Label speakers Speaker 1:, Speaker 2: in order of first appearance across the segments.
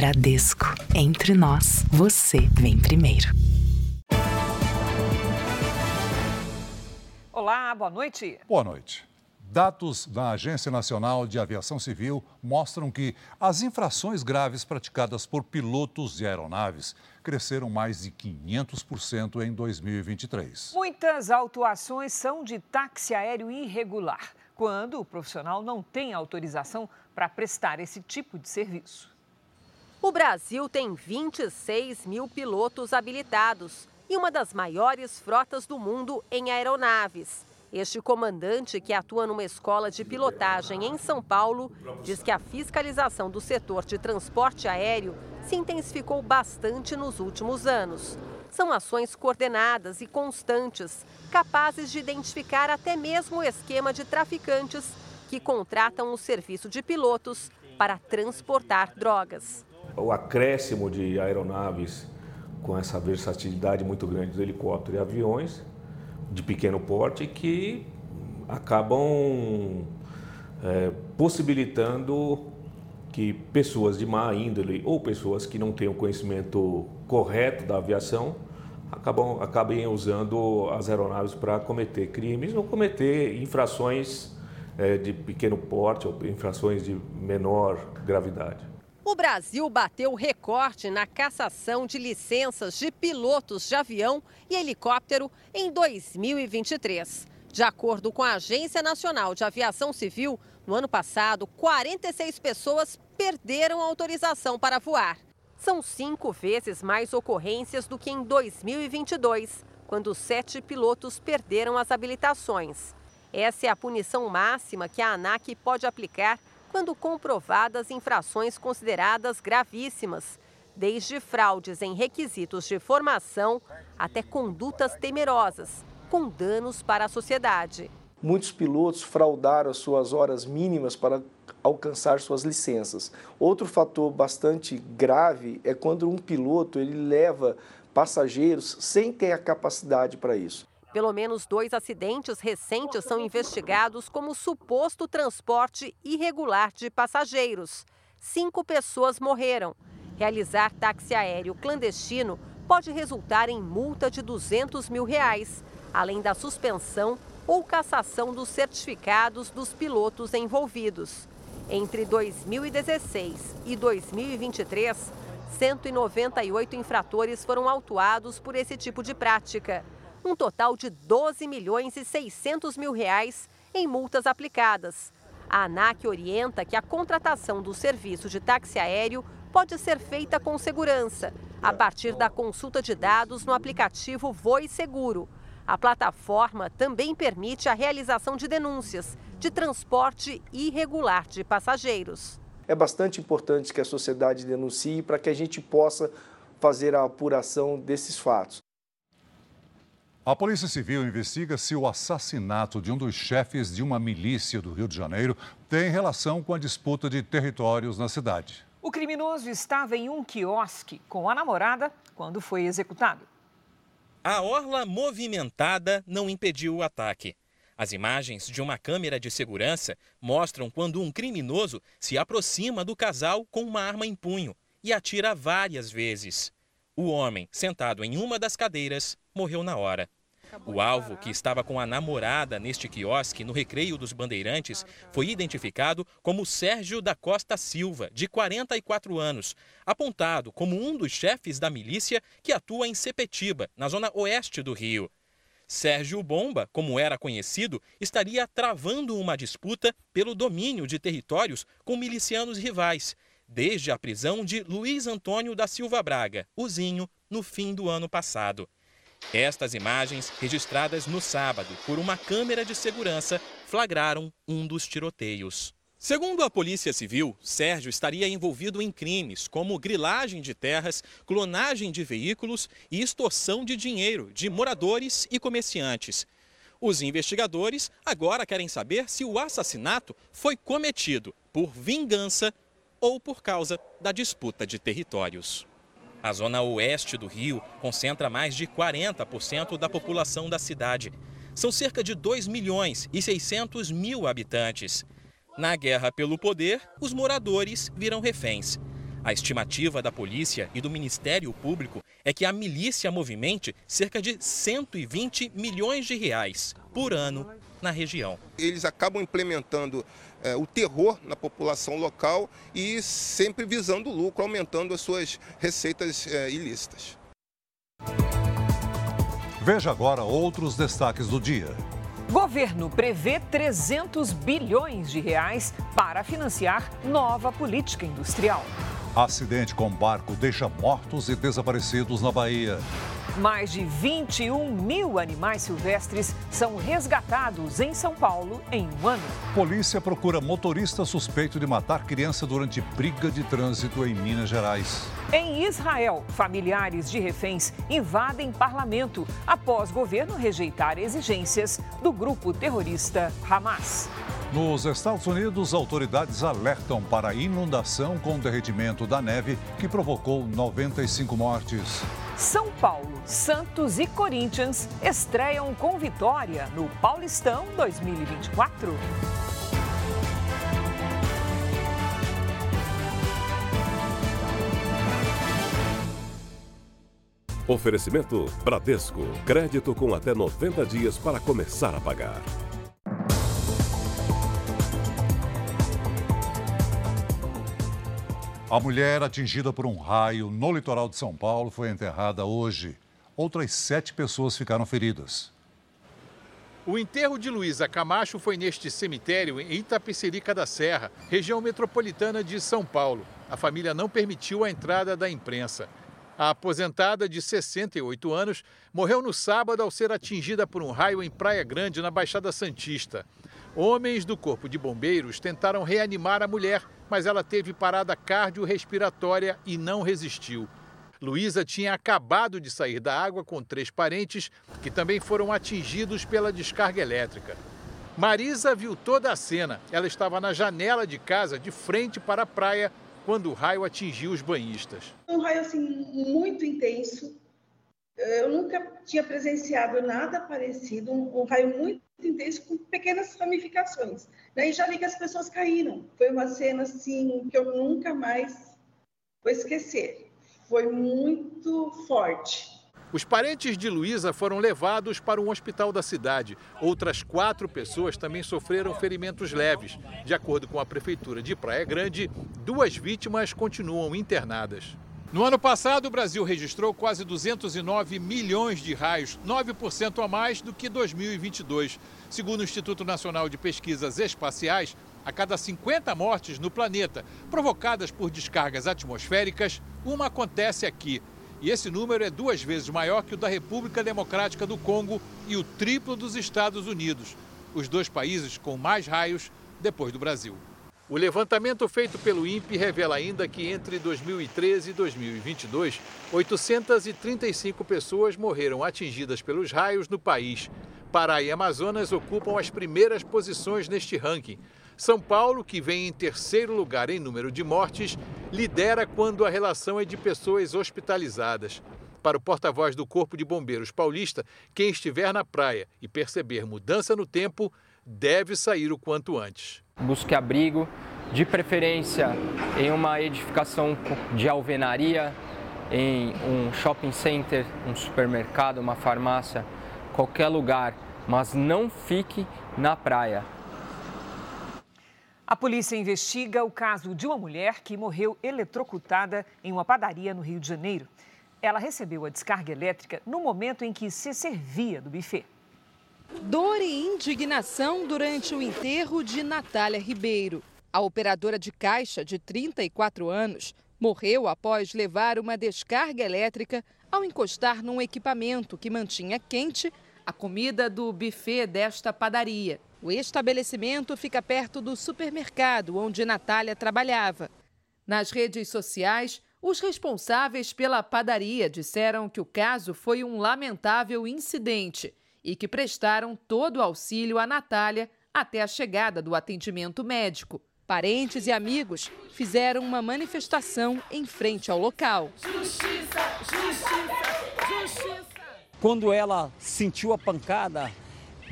Speaker 1: Bradesco. Entre nós, você vem primeiro.
Speaker 2: Olá, boa noite.
Speaker 3: Boa noite. Dados da Agência Nacional de Aviação Civil mostram que as infrações graves praticadas por pilotos de aeronaves cresceram mais de 500% em 2023.
Speaker 2: Muitas autuações são de táxi aéreo irregular, quando o profissional não tem autorização para prestar esse tipo de serviço.
Speaker 4: O Brasil tem 26 mil pilotos habilitados e uma das maiores frotas do mundo em aeronaves. Este comandante, que atua numa escola de pilotagem em São Paulo, diz que a fiscalização do setor de transporte aéreo se intensificou bastante nos últimos anos. São ações coordenadas e constantes, capazes de identificar até mesmo o esquema de traficantes que contratam o serviço de pilotos para transportar drogas.
Speaker 5: O acréscimo de aeronaves com essa versatilidade muito grande dos helicópteros e aviões de pequeno porte que acabam é, possibilitando que pessoas de má índole ou pessoas que não tenham conhecimento correto da aviação acabam, acabem usando as aeronaves para cometer crimes ou cometer infrações é, de pequeno porte ou infrações de menor gravidade.
Speaker 4: O Brasil bateu recorde na cassação de licenças de pilotos de avião e helicóptero em 2023. De acordo com a Agência Nacional de Aviação Civil, no ano passado, 46 pessoas perderam a autorização para voar. São cinco vezes mais ocorrências do que em 2022, quando sete pilotos perderam as habilitações. Essa é a punição máxima que a ANAC pode aplicar quando comprovadas infrações consideradas gravíssimas, desde fraudes em requisitos de formação até condutas temerosas, com danos para a sociedade.
Speaker 6: Muitos pilotos fraudaram as suas horas mínimas para alcançar suas licenças. Outro fator bastante grave é quando um piloto ele leva passageiros sem ter a capacidade para isso.
Speaker 4: Pelo menos dois acidentes recentes são investigados como suposto transporte irregular de passageiros. Cinco pessoas morreram. Realizar táxi aéreo clandestino pode resultar em multa de 200 mil reais, além da suspensão ou cassação dos certificados dos pilotos envolvidos. Entre 2016 e 2023, 198 infratores foram autuados por esse tipo de prática um total de 12 milhões e 600 mil reais em multas aplicadas. A ANAC orienta que a contratação do serviço de táxi aéreo pode ser feita com segurança, a partir da consulta de dados no aplicativo Voe Seguro. A plataforma também permite a realização de denúncias de transporte irregular de passageiros.
Speaker 6: É bastante importante que a sociedade denuncie para que a gente possa fazer a apuração desses fatos.
Speaker 3: A Polícia Civil investiga se o assassinato de um dos chefes de uma milícia do Rio de Janeiro tem relação com a disputa de territórios na cidade.
Speaker 2: O criminoso estava em um quiosque com a namorada quando foi executado.
Speaker 7: A orla movimentada não impediu o ataque. As imagens de uma câmera de segurança mostram quando um criminoso se aproxima do casal com uma arma em punho e atira várias vezes. O homem, sentado em uma das cadeiras, morreu na hora. O alvo, que estava com a namorada neste quiosque no Recreio dos Bandeirantes, foi identificado como Sérgio da Costa Silva, de 44 anos, apontado como um dos chefes da milícia que atua em Sepetiba, na zona oeste do Rio. Sérgio Bomba, como era conhecido, estaria travando uma disputa pelo domínio de territórios com milicianos rivais, desde a prisão de Luiz Antônio da Silva Braga, o Zinho, no fim do ano passado. Estas imagens, registradas no sábado por uma câmera de segurança, flagraram um dos tiroteios. Segundo a Polícia Civil, Sérgio estaria envolvido em crimes como grilagem de terras, clonagem de veículos e extorsão de dinheiro de moradores e comerciantes. Os investigadores agora querem saber se o assassinato foi cometido por vingança ou por causa da disputa de territórios. A zona oeste do Rio concentra mais de 40% da população da cidade. São cerca de 2 milhões e 600 mil habitantes. Na guerra pelo poder, os moradores viram reféns. A estimativa da polícia e do Ministério Público é que a milícia movimente cerca de 120 milhões de reais por ano na região.
Speaker 8: Eles acabam implementando é, o terror na população local e sempre visando o lucro, aumentando as suas receitas é, ilícitas.
Speaker 3: Veja agora outros destaques do dia.
Speaker 2: Governo prevê 300 bilhões de reais para financiar nova política industrial.
Speaker 3: Acidente com barco deixa mortos e desaparecidos na Bahia.
Speaker 2: Mais de 21 mil animais silvestres são resgatados em São Paulo em um ano.
Speaker 3: Polícia procura motorista suspeito de matar criança durante briga de trânsito em Minas Gerais.
Speaker 2: Em Israel, familiares de reféns invadem parlamento após governo rejeitar exigências do grupo terrorista Hamas.
Speaker 3: Nos Estados Unidos, autoridades alertam para a inundação com derretimento da neve que provocou 95 mortes.
Speaker 2: São Paulo, Santos e Corinthians estreiam com vitória no Paulistão 2024.
Speaker 9: Oferecimento Bradesco. Crédito com até 90 dias para começar a pagar.
Speaker 3: A mulher atingida por um raio no litoral de São Paulo foi enterrada hoje. Outras sete pessoas ficaram feridas.
Speaker 10: O enterro de Luísa Camacho foi neste cemitério em Itapecerica da Serra, região metropolitana de São Paulo. A família não permitiu a entrada da imprensa. A aposentada de 68 anos morreu no sábado ao ser atingida por um raio em Praia Grande, na Baixada Santista. Homens do Corpo de Bombeiros tentaram reanimar a mulher, mas ela teve parada cardiorrespiratória e não resistiu. Luísa tinha acabado de sair da água com três parentes que também foram atingidos pela descarga elétrica. Marisa viu toda a cena. Ela estava na janela de casa, de frente para a praia, quando o raio atingiu os banhistas.
Speaker 11: Um raio assim muito intenso. Eu nunca tinha presenciado nada parecido, um, um raio muito intenso com pequenas ramificações. Né? E já vi que as pessoas caíram. Foi uma cena assim que eu nunca mais vou esquecer. Foi muito forte.
Speaker 10: Os parentes de Luísa foram levados para um hospital da cidade. Outras quatro pessoas também sofreram ferimentos leves. De acordo com a Prefeitura de Praia Grande, duas vítimas continuam internadas. No ano passado, o Brasil registrou quase 209 milhões de raios, 9% a mais do que 2022. Segundo o Instituto Nacional de Pesquisas Espaciais, a cada 50 mortes no planeta provocadas por descargas atmosféricas, uma acontece aqui. E esse número é duas vezes maior que o da República Democrática do Congo e o triplo dos Estados Unidos, os dois países com mais raios depois do Brasil. O levantamento feito pelo INPE revela ainda que entre 2013 e 2022, 835 pessoas morreram atingidas pelos raios no país. Pará e Amazonas ocupam as primeiras posições neste ranking. São Paulo, que vem em terceiro lugar em número de mortes, lidera quando a relação é de pessoas hospitalizadas. Para o porta-voz do Corpo de Bombeiros Paulista, quem estiver na praia e perceber mudança no tempo deve sair o quanto antes.
Speaker 12: Busque abrigo, de preferência em uma edificação de alvenaria, em um shopping center, um supermercado, uma farmácia, qualquer lugar, mas não fique na praia.
Speaker 2: A polícia investiga o caso de uma mulher que morreu eletrocutada em uma padaria no Rio de Janeiro. Ela recebeu a descarga elétrica no momento em que se servia do buffet.
Speaker 13: Dor e indignação durante o enterro de Natália Ribeiro. A operadora de caixa, de 34 anos, morreu após levar uma descarga elétrica ao encostar num equipamento que mantinha quente a comida do buffet desta padaria. O estabelecimento fica perto do supermercado onde Natália trabalhava. Nas redes sociais, os responsáveis pela padaria disseram que o caso foi um lamentável incidente e que prestaram todo o auxílio a Natália até a chegada do atendimento médico. Parentes e amigos fizeram uma manifestação em frente ao local. Justiça,
Speaker 14: justiça, justiça. Quando ela sentiu a pancada,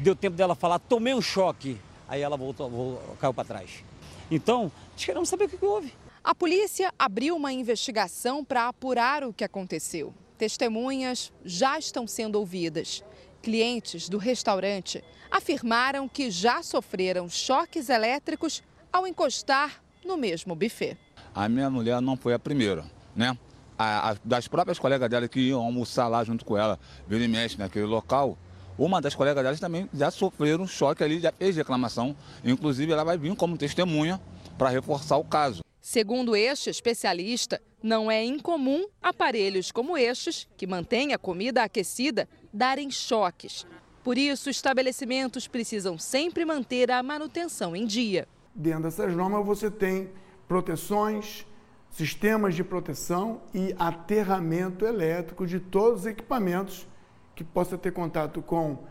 Speaker 14: deu tempo dela falar, tomei um choque. Aí ela voltou, voltou caiu para trás. Então, queremos saber o que houve.
Speaker 13: A polícia abriu uma investigação para apurar o que aconteceu. Testemunhas já estão sendo ouvidas. Clientes do restaurante afirmaram que já sofreram choques elétricos ao encostar no mesmo buffet.
Speaker 15: A minha mulher não foi a primeira, né? A, a, das próprias colegas dela que iam almoçar lá junto com ela, vira e mexe naquele local, uma das colegas delas também já sofreram um choque ali, já fez reclamação. Inclusive, ela vai vir como testemunha para reforçar o caso.
Speaker 13: Segundo este especialista, não é incomum aparelhos como estes, que mantêm a comida aquecida, darem choques. Por isso, estabelecimentos precisam sempre manter a manutenção em dia.
Speaker 16: Dentro dessas normas, você tem proteções, sistemas de proteção e aterramento elétrico de todos os equipamentos que possa ter contato com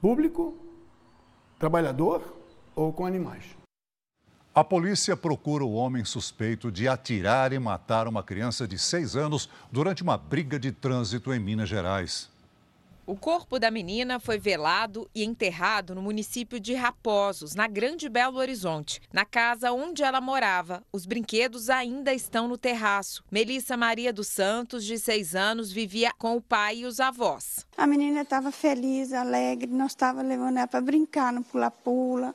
Speaker 16: público, trabalhador ou com animais.
Speaker 3: A polícia procura o homem suspeito de atirar e matar uma criança de seis anos durante uma briga de trânsito em Minas Gerais.
Speaker 17: O corpo da menina foi velado e enterrado no município de Raposos, na Grande Belo Horizonte. Na casa onde ela morava, os brinquedos ainda estão no terraço. Melissa Maria dos Santos, de seis anos, vivia com o pai e os avós.
Speaker 18: A menina estava feliz, alegre, nós estávamos levando ela para brincar no pula-pula.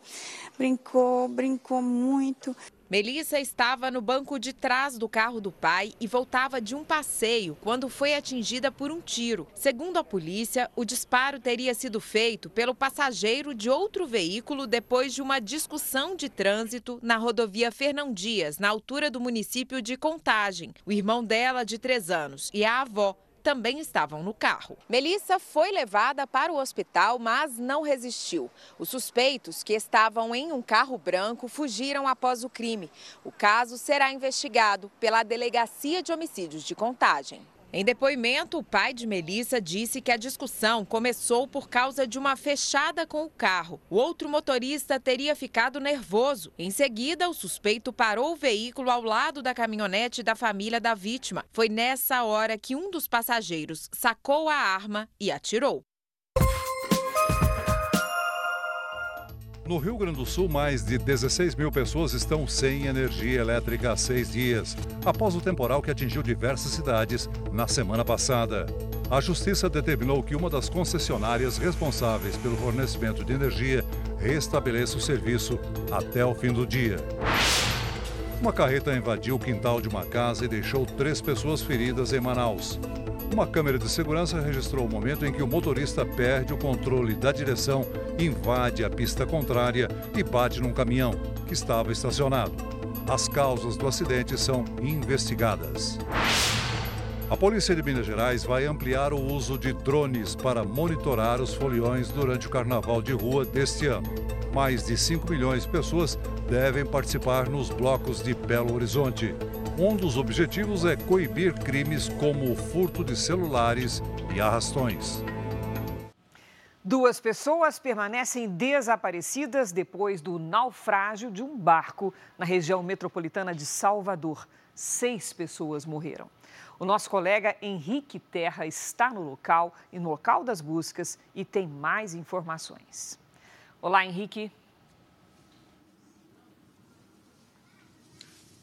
Speaker 18: Brincou, brincou muito.
Speaker 17: Melissa estava no banco de trás do carro do pai e voltava de um passeio quando foi atingida por um tiro. Segundo a polícia, o disparo teria sido feito pelo passageiro de outro veículo depois de uma discussão de trânsito na rodovia Fernão Dias, na altura do município de Contagem. O irmão dela, de três anos, e a avó também estavam no carro. Melissa foi levada para o hospital, mas não resistiu. Os suspeitos, que estavam em um carro branco, fugiram após o crime. O caso será investigado pela Delegacia de Homicídios de Contagem. Em depoimento, o pai de Melissa disse que a discussão começou por causa de uma fechada com o carro. O outro motorista teria ficado nervoso. Em seguida, o suspeito parou o veículo ao lado da caminhonete da família da vítima. Foi nessa hora que um dos passageiros sacou a arma e atirou.
Speaker 3: No Rio Grande do Sul, mais de 16 mil pessoas estão sem energia elétrica há seis dias, após o temporal que atingiu diversas cidades na semana passada. A Justiça determinou que uma das concessionárias responsáveis pelo fornecimento de energia restabeleça o serviço até o fim do dia. Uma carreta invadiu o quintal de uma casa e deixou três pessoas feridas em Manaus. Uma câmera de segurança registrou o momento em que o motorista perde o controle da direção, invade a pista contrária e bate num caminhão que estava estacionado. As causas do acidente são investigadas. A Polícia de Minas Gerais vai ampliar o uso de drones para monitorar os foliões durante o carnaval de rua deste ano. Mais de 5 milhões de pessoas devem participar nos blocos de Belo Horizonte. Um dos objetivos é coibir crimes como o furto de celulares e arrastões.
Speaker 2: Duas pessoas permanecem desaparecidas depois do naufrágio de um barco na região metropolitana de Salvador. Seis pessoas morreram. O nosso colega Henrique Terra está no local e no local das buscas e tem mais informações. Olá, Henrique.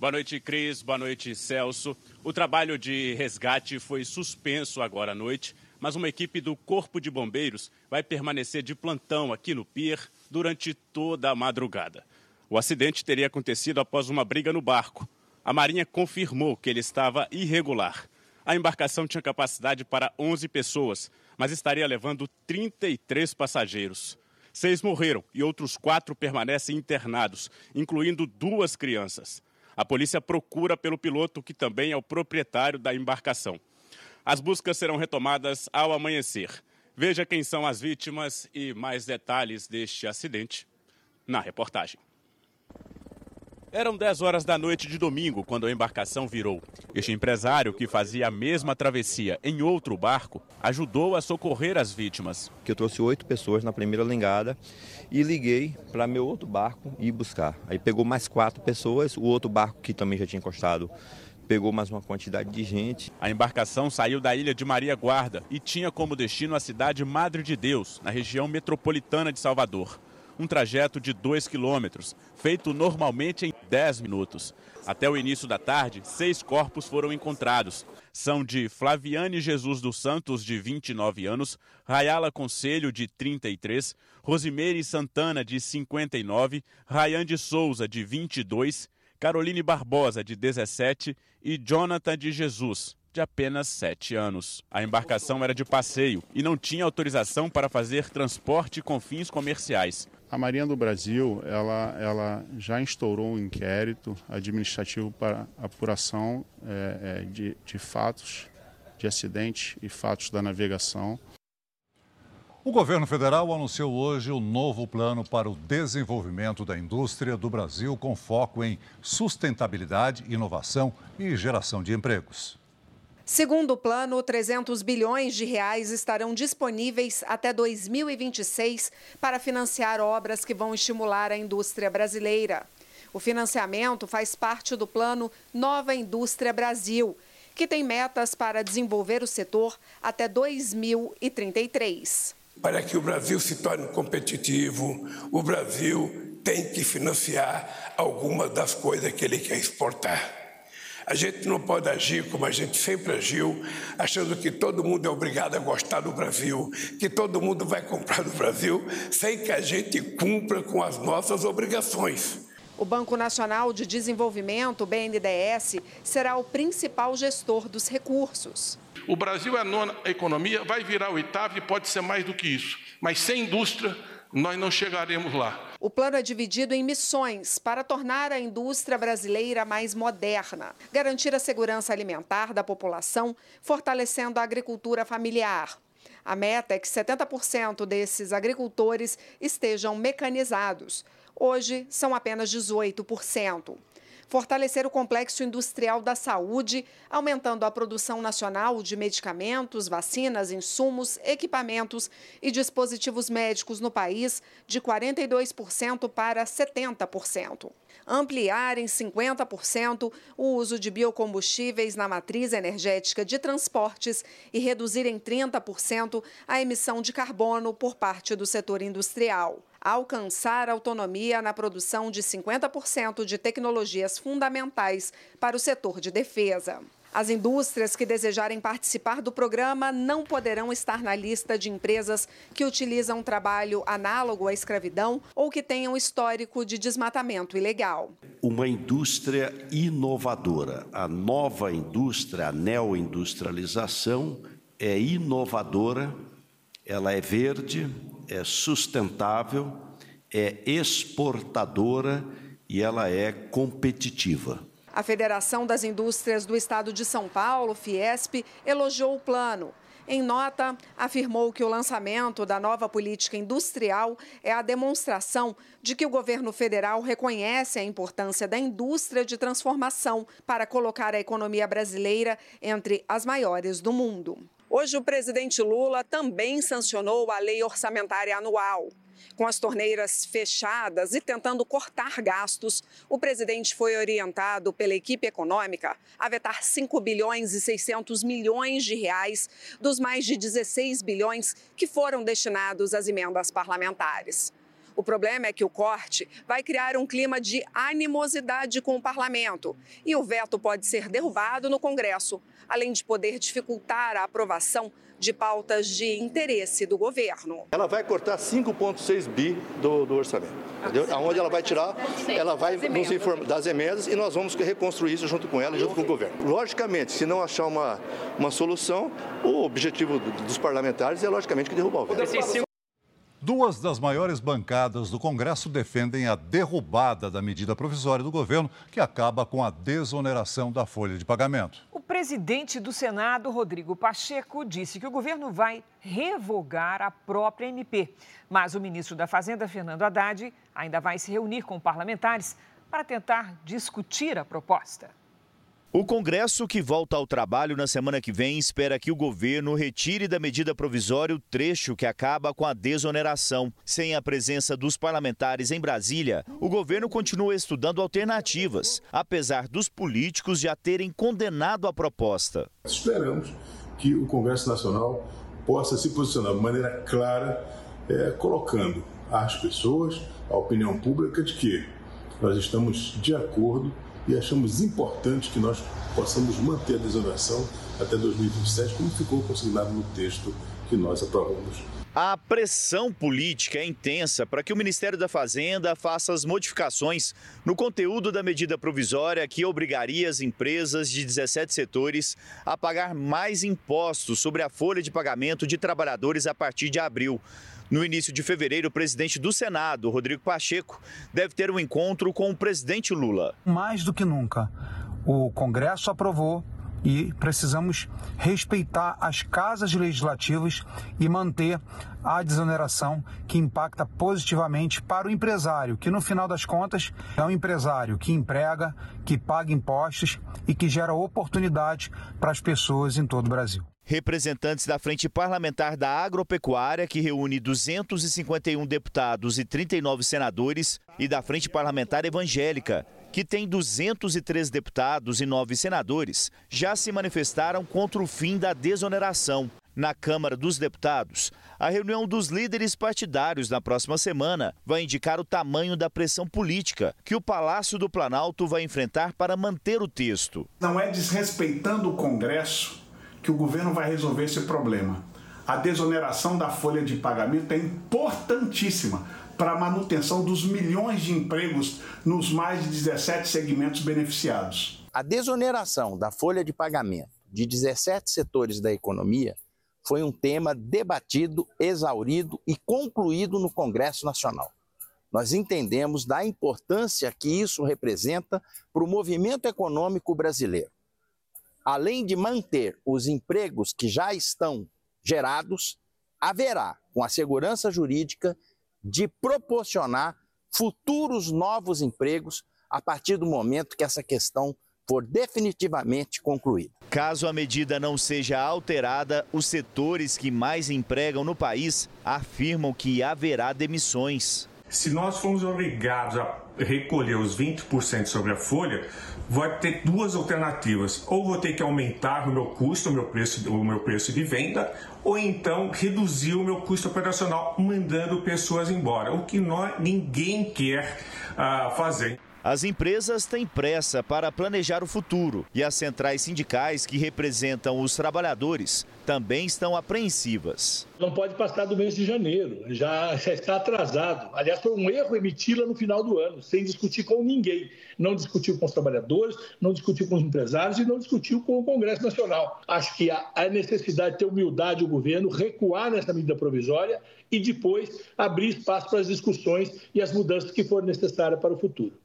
Speaker 19: Boa noite, Cris. Boa noite, Celso. O trabalho de resgate foi suspenso agora à noite, mas uma equipe do Corpo de Bombeiros vai permanecer de plantão aqui no pier durante toda a madrugada. O acidente teria acontecido após uma briga no barco. A Marinha confirmou que ele estava irregular. A embarcação tinha capacidade para 11 pessoas, mas estaria levando 33 passageiros. Seis morreram e outros quatro permanecem internados, incluindo duas crianças. A polícia procura pelo piloto, que também é o proprietário da embarcação. As buscas serão retomadas ao amanhecer. Veja quem são as vítimas e mais detalhes deste acidente na reportagem. Eram 10 horas da noite de domingo quando a embarcação virou. Este empresário, que fazia a mesma travessia em outro barco, ajudou a socorrer as vítimas.
Speaker 20: Que eu trouxe oito pessoas na primeira lengada e liguei para meu outro barco ir buscar. Aí pegou mais quatro pessoas, o outro barco que também já tinha encostado pegou mais uma quantidade de gente.
Speaker 19: A embarcação saiu da ilha de Maria Guarda e tinha como destino a cidade Madre de Deus, na região metropolitana de Salvador. Um trajeto de 2 quilômetros, feito normalmente em 10 minutos. Até o início da tarde, seis corpos foram encontrados. São de Flaviane Jesus dos Santos, de 29 anos, Rayala Conselho, de 33, Rosimeire Santana, de 59, Rayan de Souza, de 22, Caroline Barbosa, de 17 e Jonathan de Jesus, de apenas 7 anos. A embarcação era de passeio e não tinha autorização para fazer transporte com fins comerciais.
Speaker 21: A Marinha do Brasil ela, ela já instaurou um inquérito administrativo para apuração é, é, de, de fatos de acidente e fatos da navegação.
Speaker 3: O governo federal anunciou hoje o novo plano para o desenvolvimento da indústria do Brasil, com foco em sustentabilidade, inovação e geração de empregos.
Speaker 22: Segundo o plano, 300 bilhões de reais estarão disponíveis até 2026 para financiar obras que vão estimular a indústria brasileira. O financiamento faz parte do plano Nova Indústria Brasil, que tem metas para desenvolver o setor até 2033.
Speaker 23: Para que o Brasil se torne competitivo, o Brasil tem que financiar algumas das coisas que ele quer exportar. A gente não pode agir como a gente sempre agiu, achando que todo mundo é obrigado a gostar do Brasil, que todo mundo vai comprar do Brasil, sem que a gente cumpra com as nossas obrigações.
Speaker 22: O Banco Nacional de Desenvolvimento, BNDES, será o principal gestor dos recursos.
Speaker 24: O Brasil é a nona economia, vai virar oitava e pode ser mais do que isso. Mas sem indústria, nós não chegaremos lá.
Speaker 22: O plano é dividido em missões para tornar a indústria brasileira mais moderna, garantir a segurança alimentar da população, fortalecendo a agricultura familiar. A meta é que 70% desses agricultores estejam mecanizados. Hoje, são apenas 18% fortalecer o complexo industrial da saúde, aumentando a produção nacional de medicamentos, vacinas, insumos, equipamentos e dispositivos médicos no país de 42% para 70%. Ampliar em 50% o uso de biocombustíveis na matriz energética de transportes e reduzir em 30% a emissão de carbono por parte do setor industrial alcançar autonomia na produção de 50% de tecnologias fundamentais para o setor de defesa. As indústrias que desejarem participar do programa não poderão estar na lista de empresas que utilizam trabalho análogo à escravidão ou que tenham histórico de desmatamento ilegal.
Speaker 25: Uma indústria inovadora. A nova indústria, a neoindustrialização, é inovadora, ela é verde, é sustentável, é exportadora e ela é competitiva.
Speaker 22: A Federação das Indústrias do Estado de São Paulo, Fiesp, elogiou o plano. Em nota, afirmou que o lançamento da nova política industrial é a demonstração de que o governo federal reconhece a importância da indústria de transformação para colocar a economia brasileira entre as maiores do mundo. Hoje, o presidente Lula também sancionou a lei orçamentária anual. Com as torneiras fechadas e tentando cortar gastos, o presidente foi orientado pela equipe econômica a vetar 5 bilhões e 600 milhões de reais dos mais de 16 bilhões que foram destinados às emendas parlamentares. O problema é que o corte vai criar um clima de animosidade com o parlamento e o veto pode ser derrubado no Congresso, além de poder dificultar a aprovação de pautas de interesse do governo.
Speaker 26: Ela vai cortar 5,6 bi do, do orçamento. Entendeu? Aonde ela vai tirar, ela vai nos informar das emendas e nós vamos reconstruir isso junto com ela, junto com o governo. Logicamente, se não achar uma, uma solução, o objetivo dos parlamentares é logicamente que derrubar o veto.
Speaker 3: Duas das maiores bancadas do Congresso defendem a derrubada da medida provisória do governo que acaba com a desoneração da folha de pagamento.
Speaker 2: O presidente do Senado, Rodrigo Pacheco, disse que o governo vai revogar a própria MP. Mas o ministro da Fazenda, Fernando Haddad, ainda vai se reunir com parlamentares para tentar discutir a proposta.
Speaker 27: O Congresso, que volta ao trabalho na semana que vem, espera que o governo retire da medida provisória o trecho que acaba com a desoneração. Sem a presença dos parlamentares em Brasília, o governo continua estudando alternativas, apesar dos políticos já terem condenado a proposta.
Speaker 28: Esperamos que o Congresso Nacional possa se posicionar de maneira clara, é, colocando
Speaker 29: às pessoas, à opinião pública, de que nós estamos de acordo e achamos importante que nós possamos manter a desoneração até 2027, como ficou consignado no texto que nós aprovamos
Speaker 27: a pressão política é intensa para que o Ministério da Fazenda faça as modificações no conteúdo da medida provisória que obrigaria as empresas de 17 setores a pagar mais impostos sobre a folha de pagamento de trabalhadores a partir de abril. No início de fevereiro, o presidente do Senado, Rodrigo Pacheco, deve ter um encontro com o presidente Lula.
Speaker 30: Mais do que nunca, o Congresso aprovou e precisamos respeitar as casas legislativas e manter a desoneração que impacta positivamente para o empresário, que no final das contas é um empresário que emprega, que paga impostos e que gera oportunidade para as pessoas em todo o Brasil.
Speaker 27: Representantes da Frente Parlamentar da Agropecuária, que reúne 251 deputados e 39 senadores, e da Frente Parlamentar Evangélica, que tem 203 deputados e 9 senadores, já se manifestaram contra o fim da desoneração. Na Câmara dos Deputados, a reunião dos líderes partidários na próxima semana vai indicar o tamanho da pressão política que o Palácio do Planalto vai enfrentar para manter o texto.
Speaker 31: Não é desrespeitando o Congresso que o governo vai resolver esse problema. A desoneração da folha de pagamento é importantíssima para a manutenção dos milhões de empregos nos mais de 17 segmentos beneficiados.
Speaker 32: A desoneração da folha de pagamento de 17 setores da economia foi um tema debatido, exaurido e concluído no Congresso Nacional. Nós entendemos da importância que isso representa para o movimento econômico brasileiro. Além de manter os empregos que já estão gerados, haverá, com a segurança jurídica, de proporcionar futuros novos empregos a partir do momento que essa questão for definitivamente concluída.
Speaker 27: Caso a medida não seja alterada, os setores que mais empregam no país afirmam que haverá demissões.
Speaker 33: Se nós formos obrigados a recolher os 20% sobre a folha, vai ter duas alternativas. Ou vou ter que aumentar o meu custo, o meu preço, o meu preço de venda, ou então reduzir o meu custo operacional mandando pessoas embora, o que nós, ninguém quer uh, fazer.
Speaker 27: As empresas têm pressa para planejar o futuro e as centrais sindicais que representam os trabalhadores também estão apreensivas.
Speaker 34: Não pode passar do mês de janeiro, já, está atrasado. Aliás, foi um erro emiti-la no final do ano, sem discutir com ninguém. Não discutiu com os trabalhadores, não discutiu com os empresários e não discutiu com o Congresso Nacional. Acho que há necessidade de ter humildade o governo, recuar nessa medida provisória e depois abrir espaço para as discussões e as mudanças que forem necessárias para o futuro.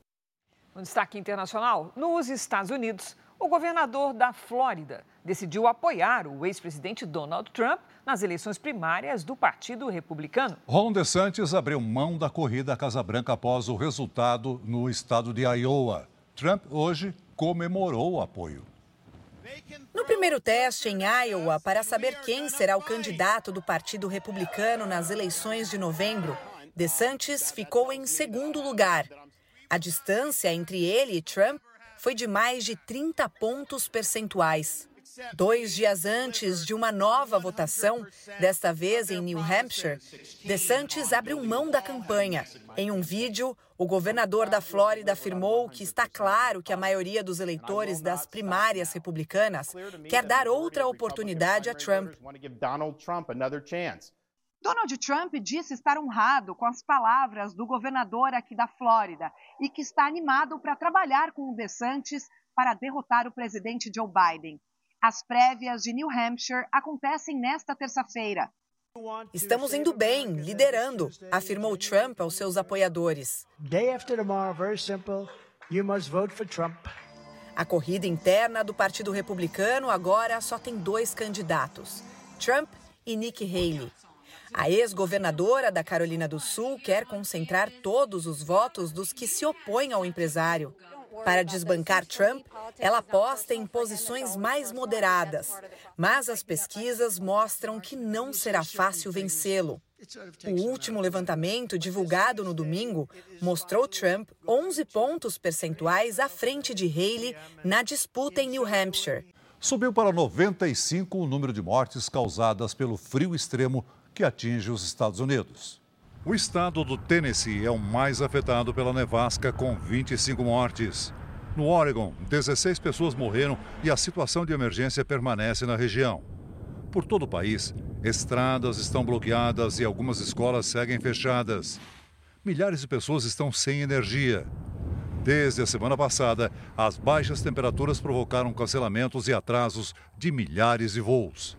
Speaker 2: Um destaque internacional: nos Estados Unidos, o governador da Flórida decidiu apoiar o ex-presidente Donald Trump nas eleições primárias do Partido Republicano.
Speaker 3: Ron DeSantis abriu mão da corrida à Casa Branca após o resultado no estado de Iowa. Trump hoje comemorou o apoio.
Speaker 35: No primeiro teste em Iowa para saber quem será o candidato do Partido Republicano nas eleições de novembro, DeSantis ficou em segundo lugar. A distância entre ele e Trump foi de mais de 30 pontos percentuais. Dois dias antes de uma nova votação, desta vez em New Hampshire, DeSantis abriu mão da campanha. Em um vídeo, o governador da Flórida afirmou que está claro que a maioria dos eleitores das primárias republicanas quer dar outra oportunidade a Trump.
Speaker 28: Donald Trump disse estar honrado com as palavras do governador aqui da Flórida e que está animado para trabalhar com o DeSantis para derrotar o presidente Joe Biden. As prévias de New Hampshire acontecem nesta terça-feira.
Speaker 35: Estamos indo bem, liderando, afirmou Trump aos seus apoiadores. A corrida interna do Partido Republicano agora só tem dois candidatos: Trump e Nikki Haley. A ex-governadora da Carolina do Sul quer concentrar todos os votos dos que se opõem ao empresário. Para desbancar Trump, ela aposta em posições mais moderadas, mas as pesquisas mostram que não será fácil vencê-lo. O último levantamento, divulgado no domingo, mostrou Trump 11 pontos percentuais à frente de Haley na disputa em New Hampshire.
Speaker 3: Subiu para 95 o número de mortes causadas pelo frio extremo que atinge os Estados Unidos. O estado do Tennessee é o mais afetado pela nevasca, com 25 mortes. No Oregon, 16 pessoas morreram e a situação de emergência permanece na região. Por todo o país, estradas estão bloqueadas e algumas escolas seguem fechadas. Milhares de pessoas estão sem energia. Desde a semana passada, as baixas temperaturas provocaram cancelamentos e atrasos de milhares de voos.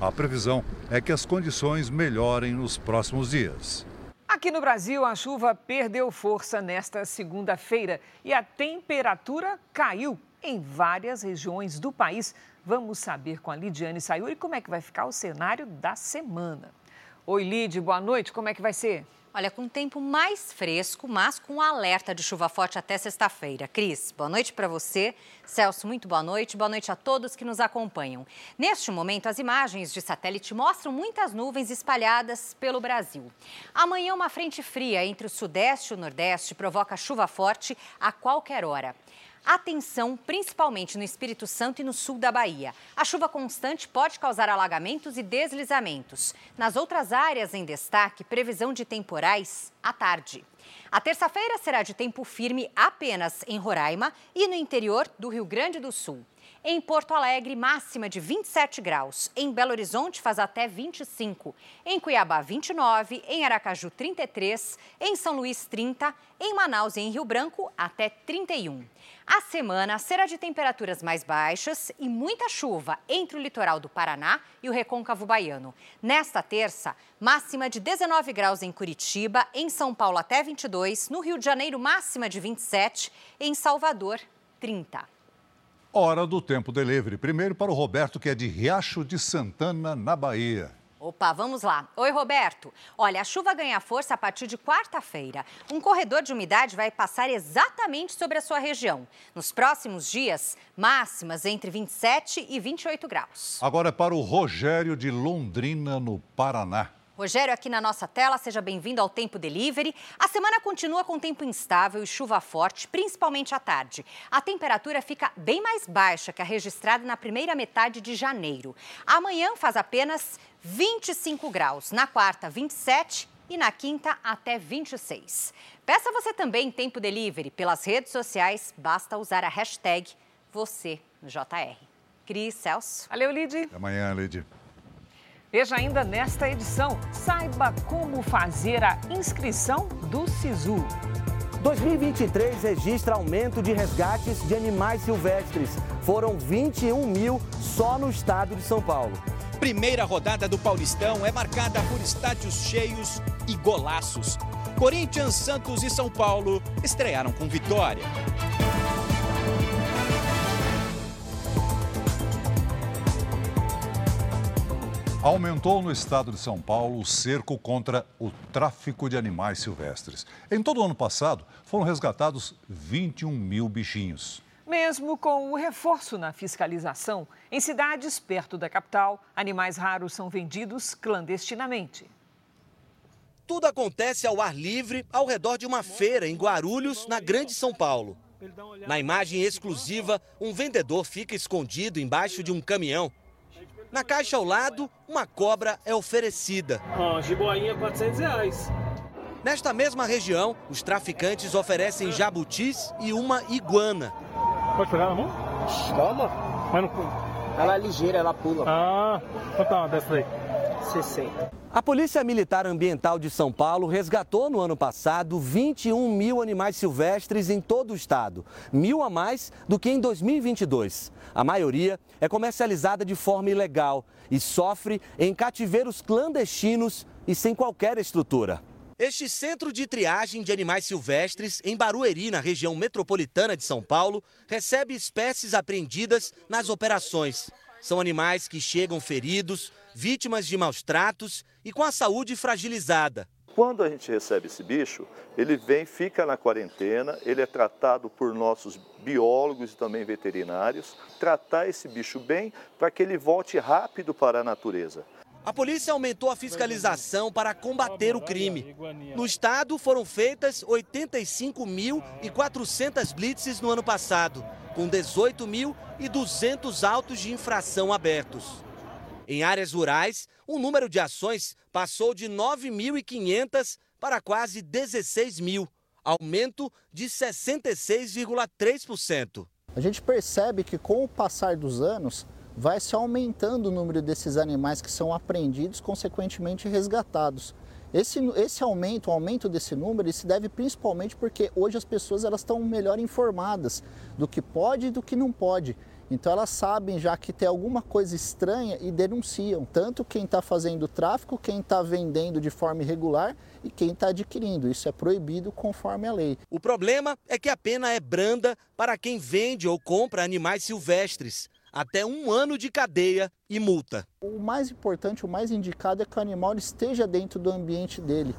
Speaker 3: A previsão é que as condições melhorem nos próximos dias.
Speaker 2: Aqui no Brasil, a chuva perdeu força nesta segunda-feira e a temperatura caiu em várias regiões do país. Vamos saber com a Lidiane Sayuri como é que vai ficar o cenário da semana. Oi, Lid, boa noite. Como é que vai ser?
Speaker 36: Olha, com tempo mais fresco, mas com alerta de chuva forte até sexta-feira. Cris, boa noite para você. Celso, muito boa noite. Boa noite a todos que nos acompanham. Neste momento, as imagens de satélite mostram muitas nuvens espalhadas pelo Brasil. Amanhã, uma frente fria entre o sudeste e o nordeste provoca chuva forte a qualquer hora. Atenção, principalmente no Espírito Santo e no sul da Bahia. A chuva constante pode causar alagamentos e deslizamentos. Nas outras áreas em destaque, previsão de temporais à tarde. A terça-feira será de tempo firme apenas em Roraima e no interior do Rio Grande do Sul. Em Porto Alegre, máxima de 27 graus. Em Belo Horizonte, faz até 25. Em Cuiabá, 29. Em Aracaju, 33. Em São Luís, 30. Em Manaus e em Rio Branco, até 31. A semana será de temperaturas mais baixas e muita chuva entre o litoral do Paraná e o recôncavo baiano. Nesta terça, máxima de 19 graus em Curitiba, em São Paulo até 22, no Rio de Janeiro, máxima de 27, em Salvador, 30.
Speaker 3: Hora do tempo delivery. Primeiro para o Roberto, que é de Riacho de Santana, na Bahia.
Speaker 36: Opa, vamos lá. Oi, Roberto. Olha, a chuva ganha força a partir de quarta-feira. Um corredor de umidade vai passar exatamente sobre a sua região. Nos próximos dias, máximas entre 27 e 28 graus.
Speaker 3: Agora é para o Rogério de Londrina, no Paraná.
Speaker 36: Rogério, aqui na nossa tela, seja bem-vindo ao Tempo Delivery. A semana continua com tempo instável e chuva forte, principalmente à tarde. A temperatura fica bem mais baixa que a registrada na primeira metade de janeiro. Amanhã faz apenas 25 graus, na quarta, 27 e na quinta até 26. Peça você também Tempo Delivery pelas redes sociais, basta usar a hashtag você no JR. Cris Celso.
Speaker 2: Valeu, Lid.
Speaker 3: Até amanhã, Lid.
Speaker 2: Veja ainda nesta edição. Saiba como fazer a inscrição do SISU.
Speaker 37: 2023 registra aumento de resgates de animais silvestres. Foram 21 mil só no estado de São Paulo.
Speaker 38: Primeira rodada do Paulistão é marcada por estádios cheios e golaços. Corinthians, Santos e São Paulo estrearam com vitória.
Speaker 3: Aumentou no estado de São Paulo o cerco contra o tráfico de animais silvestres. Em todo o ano passado, foram resgatados 21 mil bichinhos.
Speaker 2: Mesmo com o reforço na fiscalização, em cidades perto da capital, animais raros são vendidos clandestinamente.
Speaker 39: Tudo acontece ao ar livre ao redor de uma feira em Guarulhos, na Grande São Paulo. Na imagem exclusiva, um vendedor fica escondido embaixo de um caminhão. Na caixa ao lado, uma cobra é oferecida.
Speaker 40: Ó, jiboinha 400 reais.
Speaker 39: Nesta mesma região, os traficantes oferecem jabutis e uma iguana.
Speaker 40: Pode pegar na mão?
Speaker 41: Toma.
Speaker 40: Mas não...
Speaker 41: Ela é ligeira, ela pula.
Speaker 40: Ah, quanto tá uma dessa aí?
Speaker 41: 60.
Speaker 37: A Polícia Militar Ambiental de São Paulo resgatou no ano passado 21 mil animais silvestres em todo o estado, mil a mais do que em 2022. A maioria é comercializada de forma ilegal e sofre em cativeiros clandestinos e sem qualquer estrutura.
Speaker 39: Este centro de triagem de animais silvestres em Barueri, na região metropolitana de São Paulo, recebe espécies apreendidas nas operações. São animais que chegam feridos, vítimas de maus tratos e com a saúde fragilizada.
Speaker 42: Quando a gente recebe esse bicho, ele vem, fica na quarentena, ele é tratado por nossos biólogos e também veterinários, tratar esse bicho bem para que ele volte rápido para a natureza.
Speaker 39: A polícia aumentou a fiscalização para combater o crime. No estado foram feitas 85.400 blitzes no ano passado, com 18.200 autos de infração abertos. Em áreas rurais, o número de ações passou de 9.500 para quase 16 mil, aumento de 66,3%.
Speaker 43: A gente percebe que com o passar dos anos vai se aumentando o número desses animais que são apreendidos, consequentemente resgatados. Esse, esse aumento, o aumento desse número, se deve principalmente porque hoje as pessoas elas estão melhor informadas do que pode e do que não pode. Então elas sabem já que tem alguma coisa estranha e denunciam, tanto quem está fazendo tráfico, quem está vendendo de forma irregular e quem está adquirindo. Isso é proibido conforme a lei.
Speaker 39: O problema é que a pena é branda para quem vende ou compra animais silvestres até um ano de cadeia e multa.
Speaker 43: O mais importante, o mais indicado é que o animal esteja dentro do ambiente dele.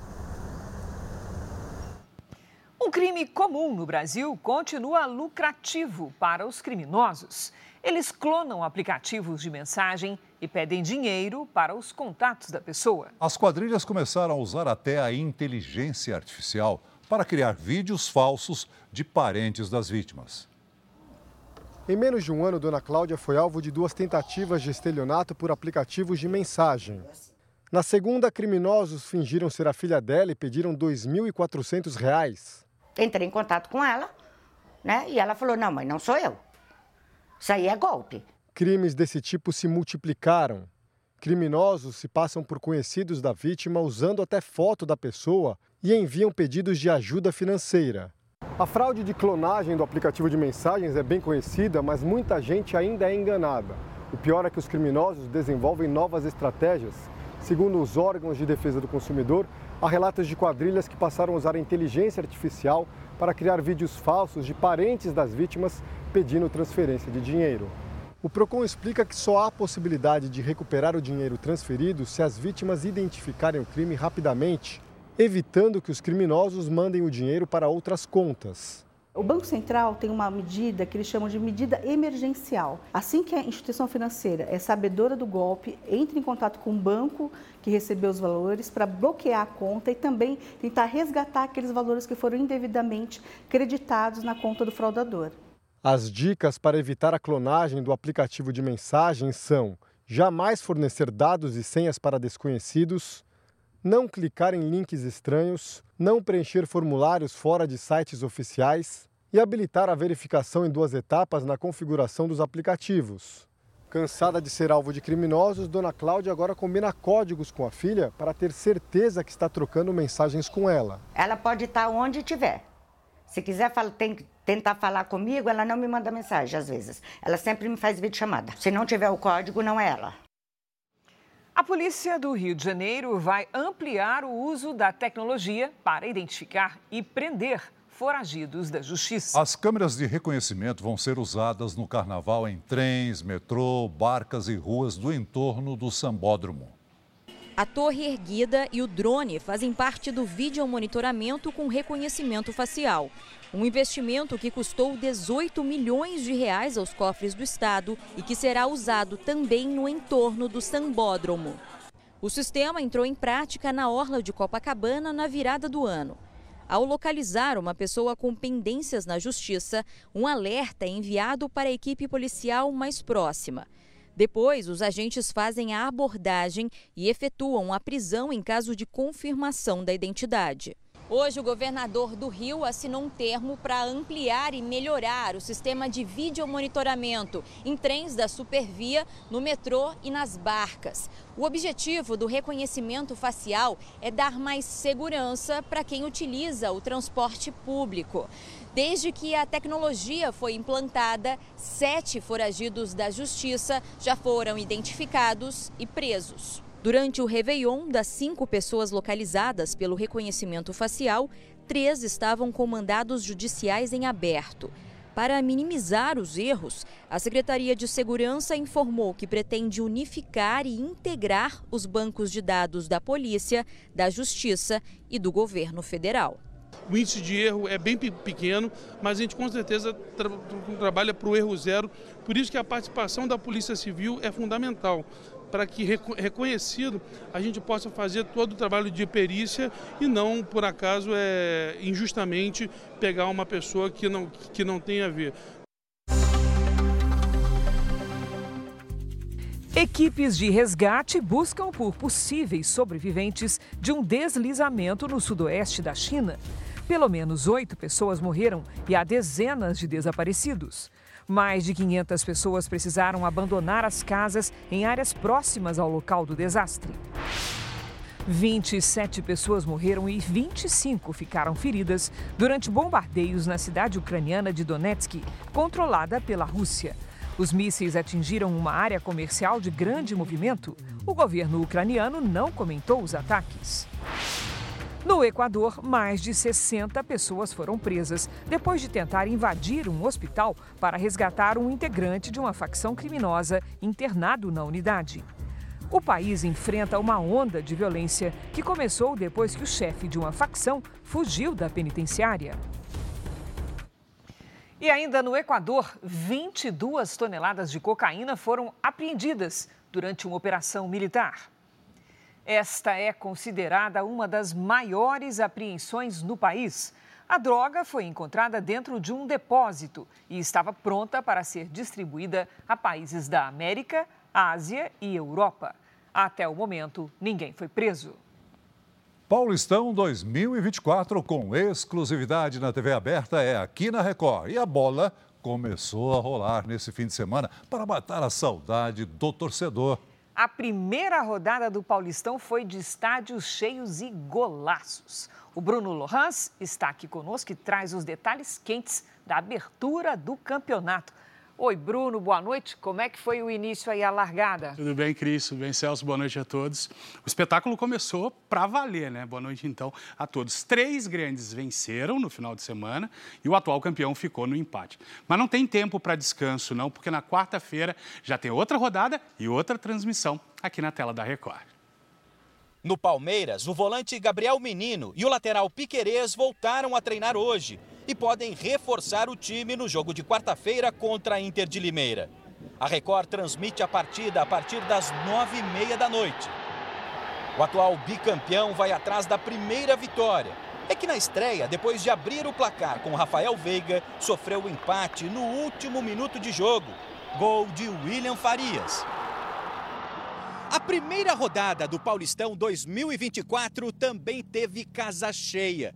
Speaker 2: Um crime comum no Brasil continua lucrativo para os criminosos. Eles clonam aplicativos de mensagem e pedem dinheiro para os contatos da pessoa.
Speaker 3: As quadrilhas começaram a usar até a inteligência artificial para criar vídeos falsos de parentes das vítimas.
Speaker 44: Em menos de um ano, Dona Cláudia foi alvo de duas tentativas de estelionato por aplicativos de mensagem. Na segunda, criminosos fingiram ser a filha dela e pediram R$ 2.400.
Speaker 45: Entrei em contato com ela, né? E ela falou: não, mãe, não sou eu. Isso aí é golpe.
Speaker 44: Crimes desse tipo se multiplicaram. Criminosos se passam por conhecidos da vítima usando até foto da pessoa e enviam pedidos de ajuda financeira. A fraude de clonagem do aplicativo de mensagens é bem conhecida, mas muita gente ainda é enganada. O pior é que os criminosos desenvolvem novas estratégias. Segundo os órgãos de defesa do consumidor, há relatos de quadrilhas que passaram a usar a inteligência artificial para criar vídeos falsos de parentes das vítimas pedindo transferência de dinheiro. O Procon explica que só há possibilidade de recuperar o dinheiro transferido se as vítimas identificarem o crime rapidamente evitando que os criminosos mandem o dinheiro para outras contas.
Speaker 46: O Banco Central tem uma medida que eles chamam de medida emergencial. Assim que a instituição financeira é sabedora do golpe, entra em contato com o banco que recebeu os valores para bloquear a conta e também tentar resgatar aqueles valores que foram indevidamente creditados na conta do fraudador.
Speaker 44: As dicas para evitar a clonagem do aplicativo de mensagens são: jamais fornecer dados e senhas para desconhecidos, não clicar em links estranhos, não preencher formulários fora de sites oficiais e habilitar a verificação em duas etapas na configuração dos aplicativos. Cansada de ser alvo de criminosos, Dona Cláudia agora combina códigos com a filha para ter certeza que está trocando mensagens com ela.
Speaker 45: Ela pode estar onde estiver. Se quiser fala, tem, tentar falar comigo, ela não me manda mensagem às vezes. Ela sempre me faz videochamada. Se não tiver o código, não é ela.
Speaker 2: A polícia do Rio de Janeiro vai ampliar o uso da tecnologia para identificar e prender foragidos da justiça.
Speaker 3: As câmeras de reconhecimento vão ser usadas no carnaval em trens, metrô, barcas e ruas do entorno do sambódromo.
Speaker 47: A torre erguida e o drone fazem parte do vídeo monitoramento com reconhecimento facial. Um investimento que custou 18 milhões de reais aos cofres do estado e que será usado também no entorno do sambódromo. O sistema entrou em prática na orla de Copacabana na virada do ano. Ao localizar uma pessoa com pendências na justiça, um alerta é enviado para a equipe policial mais próxima. Depois, os agentes fazem a abordagem e efetuam a prisão em caso de confirmação da identidade. Hoje, o governador do Rio assinou um termo para ampliar e melhorar o sistema de videomonitoramento em trens da Supervia, no metrô e nas barcas. O objetivo do reconhecimento facial é dar mais segurança para quem utiliza o transporte público. Desde que a tecnologia foi implantada, sete foragidos da Justiça já foram identificados e presos. Durante o Réveillon, das cinco pessoas localizadas pelo reconhecimento facial, três estavam com mandados judiciais em aberto. Para minimizar os erros, a Secretaria de Segurança informou que pretende unificar e integrar os bancos de dados da Polícia, da Justiça e do governo federal.
Speaker 48: O índice de erro é bem pequeno, mas a gente com certeza tra trabalha para o erro zero. Por isso que a participação da Polícia Civil é fundamental para que reconhecido a gente possa fazer todo o trabalho de perícia e não, por acaso, é, injustamente pegar uma pessoa que não, que não tem a ver.
Speaker 2: Equipes de resgate buscam por possíveis sobreviventes de um deslizamento no sudoeste da China. Pelo menos oito pessoas morreram e há dezenas de desaparecidos. Mais de 500 pessoas precisaram abandonar as casas em áreas próximas ao local do desastre. 27 pessoas morreram e 25 ficaram feridas durante bombardeios na cidade ucraniana de Donetsk, controlada pela Rússia. Os mísseis atingiram uma área comercial de grande movimento. O governo ucraniano não comentou os ataques. No Equador, mais de 60 pessoas foram presas depois de tentar invadir um hospital para resgatar um integrante de uma facção criminosa internado na unidade. O país enfrenta uma onda de violência que começou depois que o chefe de uma facção fugiu da penitenciária. E ainda no Equador, 22 toneladas de cocaína foram apreendidas durante uma operação militar. Esta é considerada uma das maiores apreensões no país. A droga foi encontrada dentro de um depósito e estava pronta para ser distribuída a países da América, Ásia e Europa. Até o momento, ninguém foi preso.
Speaker 3: Paulistão 2024 com exclusividade na TV aberta é aqui na Record. E a bola começou a rolar nesse fim de semana para matar a saudade do torcedor.
Speaker 2: A primeira rodada do Paulistão foi de estádios cheios e golaços. O Bruno Lohans está aqui conosco e traz os detalhes quentes da abertura do campeonato. Oi, Bruno, boa noite. Como é que foi o início aí, a largada?
Speaker 49: Tudo bem, Cris? Tudo bem, Celso? Boa noite a todos. O espetáculo começou para valer, né? Boa noite, então, a todos. Três grandes venceram no final de semana e o atual campeão ficou no empate. Mas não tem tempo para descanso, não, porque na quarta-feira já tem outra rodada e outra transmissão aqui na tela da Record.
Speaker 38: No Palmeiras, o volante Gabriel Menino e o lateral Piquerez voltaram a treinar hoje e podem reforçar o time no jogo de quarta-feira contra a Inter de Limeira. A Record transmite a partida a partir das nove e meia da noite. O atual bicampeão vai atrás da primeira vitória. É que na estreia, depois de abrir o placar com Rafael Veiga, sofreu o empate no último minuto de jogo. Gol de William Farias. A primeira rodada do Paulistão 2024 também teve casa cheia.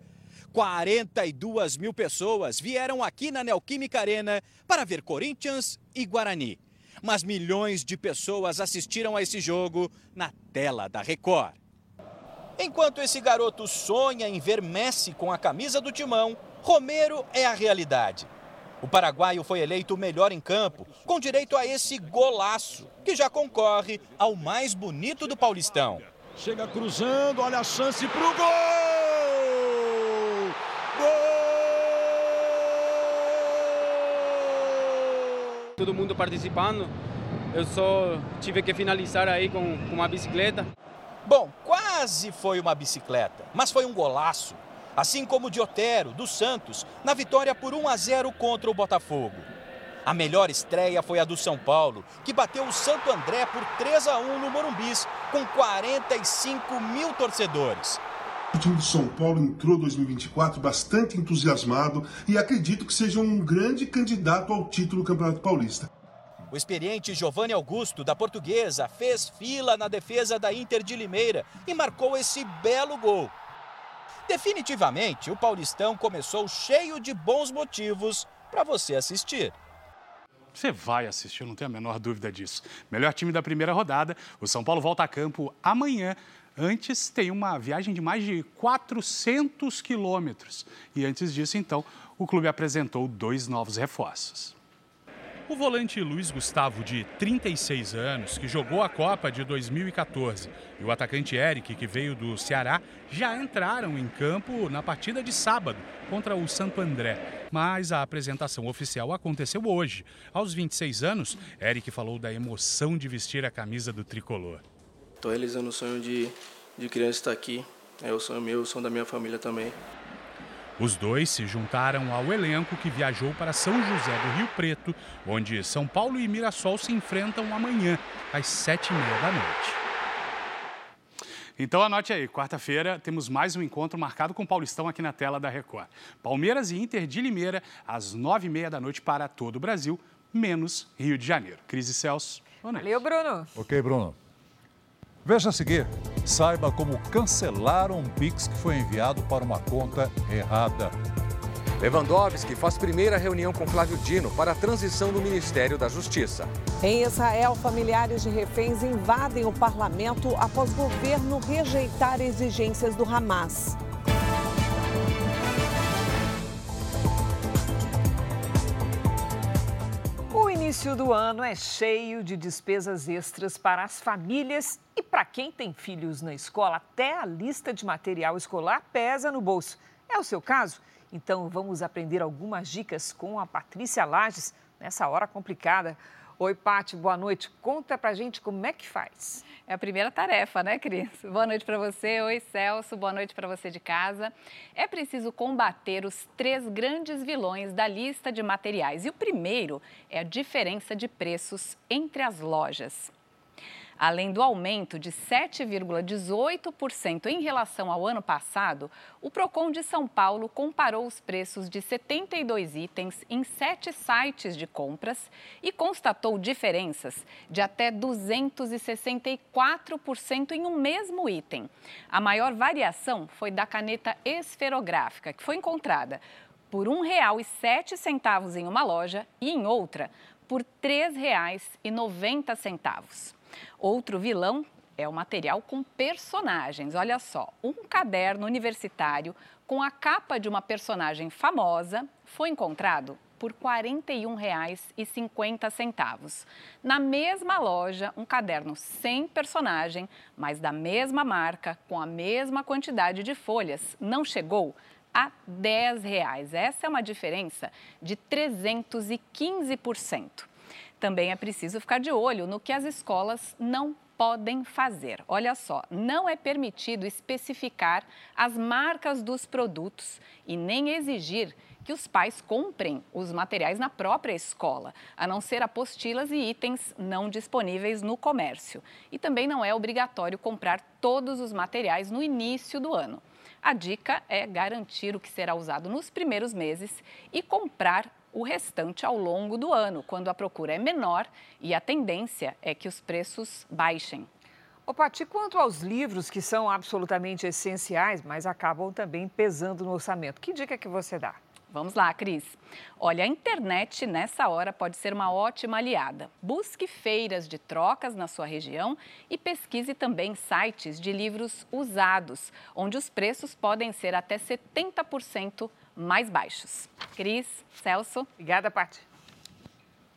Speaker 38: 42 mil pessoas vieram aqui na Neoquímica Arena para ver Corinthians e Guarani. Mas milhões de pessoas assistiram a esse jogo na tela da Record. Enquanto esse garoto sonha em ver Messi com a camisa do timão, Romero é a realidade. O paraguaio foi eleito o melhor em campo, com direito a esse golaço, que já concorre ao mais bonito do Paulistão.
Speaker 50: Chega cruzando, olha a chance para o gol!
Speaker 51: Todo mundo participando. Eu só tive que finalizar aí com, com uma bicicleta.
Speaker 38: Bom, quase foi uma bicicleta, mas foi um golaço. Assim como o de Otero, do Santos, na vitória por 1 a 0 contra o Botafogo. A melhor estreia foi a do São Paulo, que bateu o Santo André por 3 a 1 no Morumbis, com 45 mil torcedores.
Speaker 52: O time de São Paulo entrou 2024 bastante entusiasmado e acredito que seja um grande candidato ao título do Campeonato Paulista.
Speaker 38: O experiente Giovanni Augusto, da Portuguesa, fez fila na defesa da Inter de Limeira e marcou esse belo gol. Definitivamente, o Paulistão começou cheio de bons motivos para você assistir.
Speaker 49: Você vai assistir, não tenho a menor dúvida disso. Melhor time da primeira rodada, o São Paulo volta a campo amanhã Antes tem uma viagem de mais de 400 quilômetros. E antes disso, então, o clube apresentou dois novos reforços. O volante Luiz Gustavo, de 36 anos, que jogou a Copa de 2014, e o atacante Eric, que veio do Ceará, já entraram em campo na partida de sábado contra o Santo André. Mas a apresentação oficial aconteceu hoje. Aos 26 anos, Eric falou da emoção de vestir a camisa do tricolor.
Speaker 53: Estou realizando o sonho de, de criança estar aqui. É o sonho meu, o sonho da minha família também.
Speaker 49: Os dois se juntaram ao elenco que viajou para São José do Rio Preto, onde São Paulo e Mirassol se enfrentam amanhã, às sete e meia da noite. Então anote aí, quarta-feira temos mais um encontro marcado com o Paulistão aqui na tela da Record. Palmeiras e Inter de Limeira, às nove e meia da noite para todo o Brasil, menos Rio de Janeiro. Crise Celso.
Speaker 2: Valeu, Bruno.
Speaker 3: Ok, Bruno. Veja a seguir. Saiba como cancelar um Pix que foi enviado para uma conta errada.
Speaker 54: Lewandowski faz primeira reunião com Flávio Dino para a transição no Ministério da Justiça.
Speaker 55: Em Israel, familiares de reféns invadem o parlamento após o governo rejeitar exigências do Hamas.
Speaker 2: Início do ano é cheio de despesas extras para as famílias e para quem tem filhos na escola, até a lista de material escolar pesa no bolso. É o seu caso? Então vamos aprender algumas dicas com a Patrícia Lages nessa hora complicada. Oi, Pati, boa noite. Conta pra gente como é que faz.
Speaker 56: É a primeira tarefa, né, Cris? Boa noite para você. Oi, Celso. Boa noite para você de casa. É preciso combater os três grandes vilões da lista de materiais. E o primeiro é a diferença de preços entre as lojas. Além do aumento de 7,18% em relação ao ano passado, o Procon de São Paulo comparou os preços de 72 itens em sete sites de compras e constatou diferenças de até 264% em um mesmo item. A maior variação foi da caneta esferográfica, que foi encontrada por R$ 1,07 em uma loja e em outra por R$ 3,90. Outro vilão é o material com personagens. Olha só, um caderno universitário com a capa de uma personagem famosa foi encontrado por R$ 41,50. Na mesma loja, um caderno sem personagem, mas da mesma marca, com a mesma quantidade de folhas, não chegou a 10 reais. Essa é uma diferença de 315%. Também é preciso ficar de olho no que as escolas não podem fazer. Olha só, não é permitido especificar as marcas dos produtos e nem exigir que os pais comprem os materiais na própria escola, a não ser apostilas e itens não disponíveis no comércio. E também não é obrigatório comprar todos os materiais no início do ano. A dica é garantir o que será usado nos primeiros meses e comprar o restante ao longo do ano, quando a procura é menor e a tendência é que os preços baixem.
Speaker 2: Ô, Pati, quanto aos livros que são absolutamente essenciais, mas acabam também pesando no orçamento, que dica que você dá?
Speaker 56: Vamos lá, Cris. Olha, a internet nessa hora pode ser uma ótima aliada. Busque feiras de trocas na sua região e pesquise também sites de livros usados, onde os preços podem ser até 70% mais baixos. Cris, Celso.
Speaker 2: Obrigada, Paty.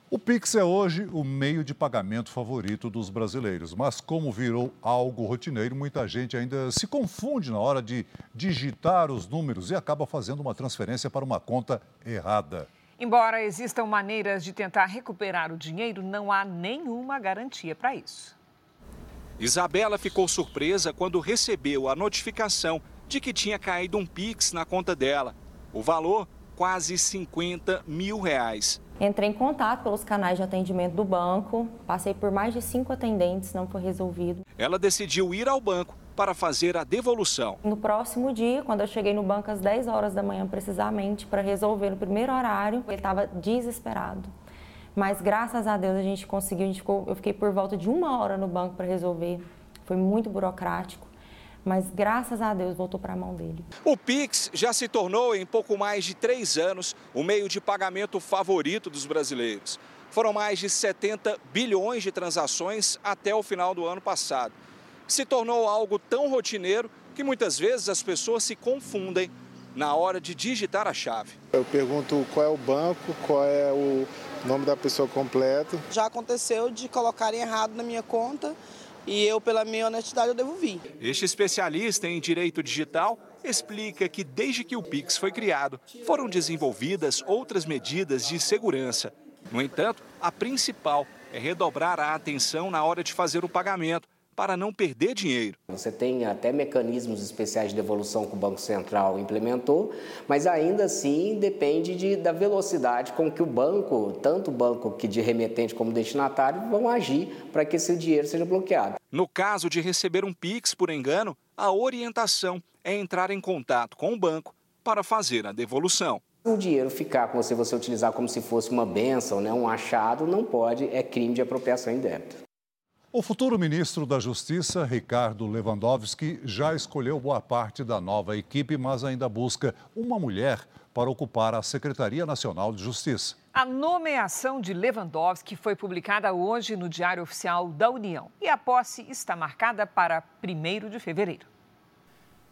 Speaker 3: O Pix é hoje o meio de pagamento favorito dos brasileiros, mas como virou algo rotineiro, muita gente ainda se confunde na hora de digitar os números e acaba fazendo uma transferência para uma conta errada.
Speaker 2: Embora existam maneiras de tentar recuperar o dinheiro, não há nenhuma garantia para isso.
Speaker 38: Isabela ficou surpresa quando recebeu a notificação de que tinha caído um Pix na conta dela. O valor, quase 50 mil reais.
Speaker 57: Entrei em contato pelos canais de atendimento do banco, passei por mais de cinco atendentes, não foi resolvido.
Speaker 38: Ela decidiu ir ao banco para fazer a devolução.
Speaker 57: No próximo dia, quando eu cheguei no banco às 10 horas da manhã, precisamente, para resolver no primeiro horário, ele estava desesperado. Mas graças a Deus a gente conseguiu, a gente ficou, eu fiquei por volta de uma hora no banco para resolver. Foi muito burocrático mas graças a Deus voltou para a mão dele.
Speaker 38: O Pix já se tornou, em pouco mais de três anos, o meio de pagamento favorito dos brasileiros. Foram mais de 70 bilhões de transações até o final do ano passado. Se tornou algo tão rotineiro que muitas vezes as pessoas se confundem na hora de digitar a chave.
Speaker 58: Eu pergunto qual é o banco, qual é o nome da pessoa completo.
Speaker 59: Já aconteceu de colocarem errado na minha conta e eu, pela minha honestidade, eu devolvi.
Speaker 38: Este especialista em direito digital explica que desde que o Pix foi criado, foram desenvolvidas outras medidas de segurança. No entanto, a principal é redobrar a atenção na hora de fazer o pagamento para não perder dinheiro.
Speaker 60: Você tem até mecanismos especiais de devolução que o Banco Central implementou, mas ainda assim depende de, da velocidade com que o banco, tanto o banco que de remetente como destinatário, vão agir para que esse dinheiro seja bloqueado.
Speaker 38: No caso de receber um Pix por engano, a orientação é entrar em contato com o banco para fazer a devolução.
Speaker 61: O dinheiro ficar com você, você utilizar como se fosse uma benção, né, um achado, não pode, é crime de apropriação indébita.
Speaker 3: O futuro ministro da Justiça, Ricardo Lewandowski, já escolheu boa parte da nova equipe, mas ainda busca uma mulher para ocupar a Secretaria Nacional de Justiça.
Speaker 2: A nomeação de Lewandowski foi publicada hoje no Diário Oficial da União e a posse está marcada para 1 de fevereiro.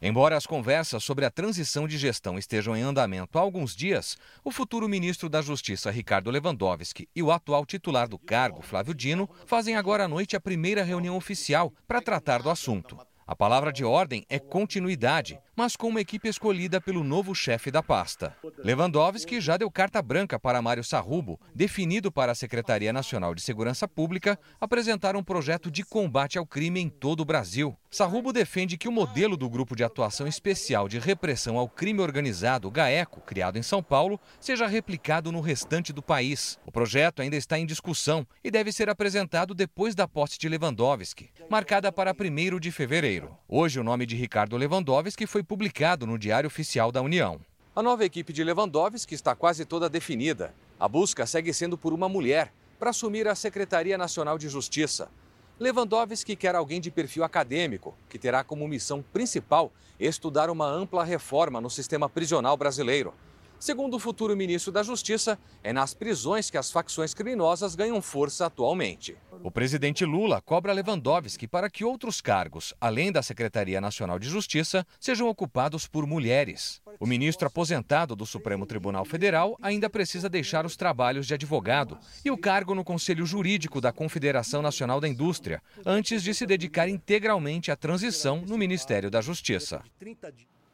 Speaker 54: Embora as conversas sobre a transição de gestão estejam em andamento há alguns dias, o futuro ministro da Justiça, Ricardo Lewandowski, e o atual titular do cargo, Flávio Dino, fazem agora à noite a primeira reunião oficial para tratar do assunto. A palavra de ordem é continuidade, mas com uma equipe escolhida pelo novo chefe da pasta. Lewandowski já deu carta branca para Mário Sarrubo, definido para a Secretaria Nacional de Segurança Pública, apresentar um projeto de combate ao crime em todo o Brasil. Sarrubo defende que o modelo do Grupo de Atuação Especial de Repressão ao Crime Organizado, GAECO, criado em São Paulo, seja replicado no restante do país. O projeto ainda está em discussão e deve ser apresentado depois da posse de Lewandowski, marcada para 1 de fevereiro. Hoje, o nome de Ricardo Lewandowski foi publicado no Diário Oficial da União. A nova equipe de Lewandowski está quase toda definida. A busca segue sendo por uma mulher para assumir a Secretaria Nacional de Justiça. Lewandowski quer alguém de perfil acadêmico, que terá como missão principal estudar uma ampla reforma no sistema prisional brasileiro. Segundo o futuro ministro da Justiça, é nas prisões que as facções criminosas ganham força atualmente. O presidente Lula cobra Lewandowski para que outros cargos, além da Secretaria Nacional de Justiça, sejam ocupados por mulheres. O ministro aposentado do Supremo Tribunal Federal ainda precisa deixar os trabalhos de advogado e o cargo no Conselho Jurídico da Confederação Nacional da Indústria, antes de se dedicar integralmente à transição no Ministério da Justiça.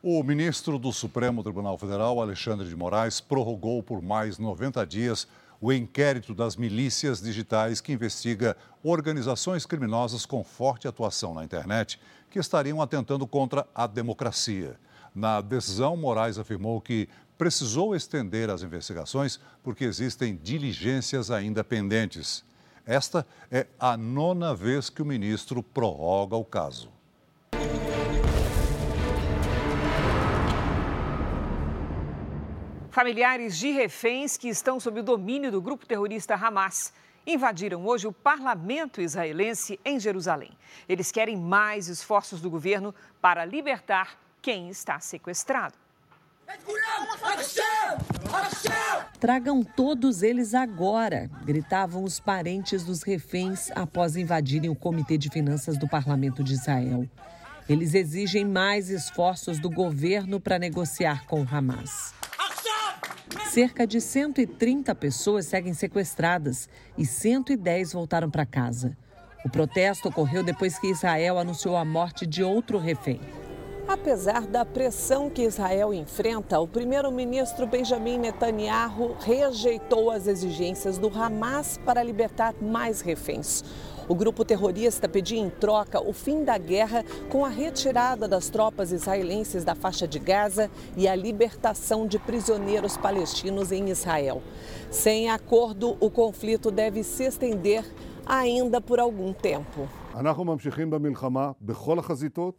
Speaker 3: O ministro do Supremo Tribunal Federal, Alexandre de Moraes, prorrogou por mais 90 dias o inquérito das milícias digitais que investiga organizações criminosas com forte atuação na internet que estariam atentando contra a democracia. Na decisão, Moraes afirmou que precisou estender as investigações porque existem diligências ainda pendentes. Esta é a nona vez que o ministro prorroga o caso.
Speaker 2: Familiares de reféns que estão sob o domínio do grupo terrorista Hamas invadiram hoje o parlamento israelense em Jerusalém. Eles querem mais esforços do governo para libertar quem está sequestrado.
Speaker 33: Tragam todos eles agora, gritavam os parentes dos reféns após invadirem o Comitê de Finanças do Parlamento de Israel. Eles exigem mais esforços do governo para negociar com o Hamas. Cerca de 130 pessoas seguem sequestradas e 110 voltaram para casa. O protesto ocorreu depois que Israel anunciou a morte de outro refém. Apesar da pressão que Israel enfrenta, o primeiro-ministro Benjamin Netanyahu rejeitou as exigências do Hamas para libertar mais reféns. O grupo terrorista pedia em troca o fim da guerra com a retirada das tropas israelenses da faixa de Gaza e a libertação de prisioneiros palestinos em Israel. Sem acordo, o conflito deve se estender ainda por algum tempo.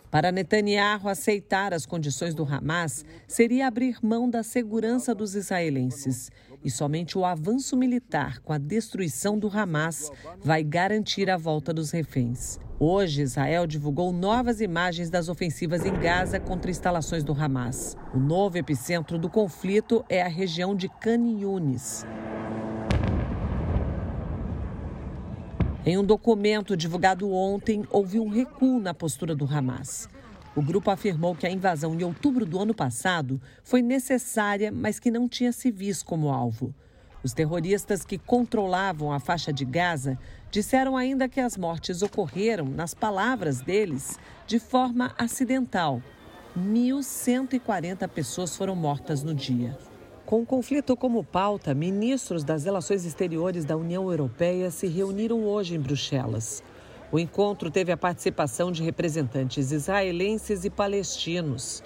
Speaker 33: Para Netanyahu aceitar as condições do Hamas seria abrir mão da segurança dos israelenses. E somente o avanço militar com a destruição do Hamas vai garantir a volta dos reféns. Hoje, Israel divulgou novas imagens das ofensivas em Gaza contra instalações do Hamas. O novo epicentro do conflito é a região de Khan Yunis. Em um documento divulgado ontem, houve um recuo na postura do Hamas. O grupo afirmou que a invasão em outubro do ano passado foi necessária, mas que não tinha civis como alvo. Os terroristas que controlavam a faixa de Gaza disseram ainda que as mortes ocorreram, nas palavras deles, de forma acidental. 1.140 pessoas foram mortas no dia. Com o conflito como pauta, ministros das Relações Exteriores da União Europeia se reuniram hoje em Bruxelas. O encontro teve a participação de representantes israelenses e palestinos.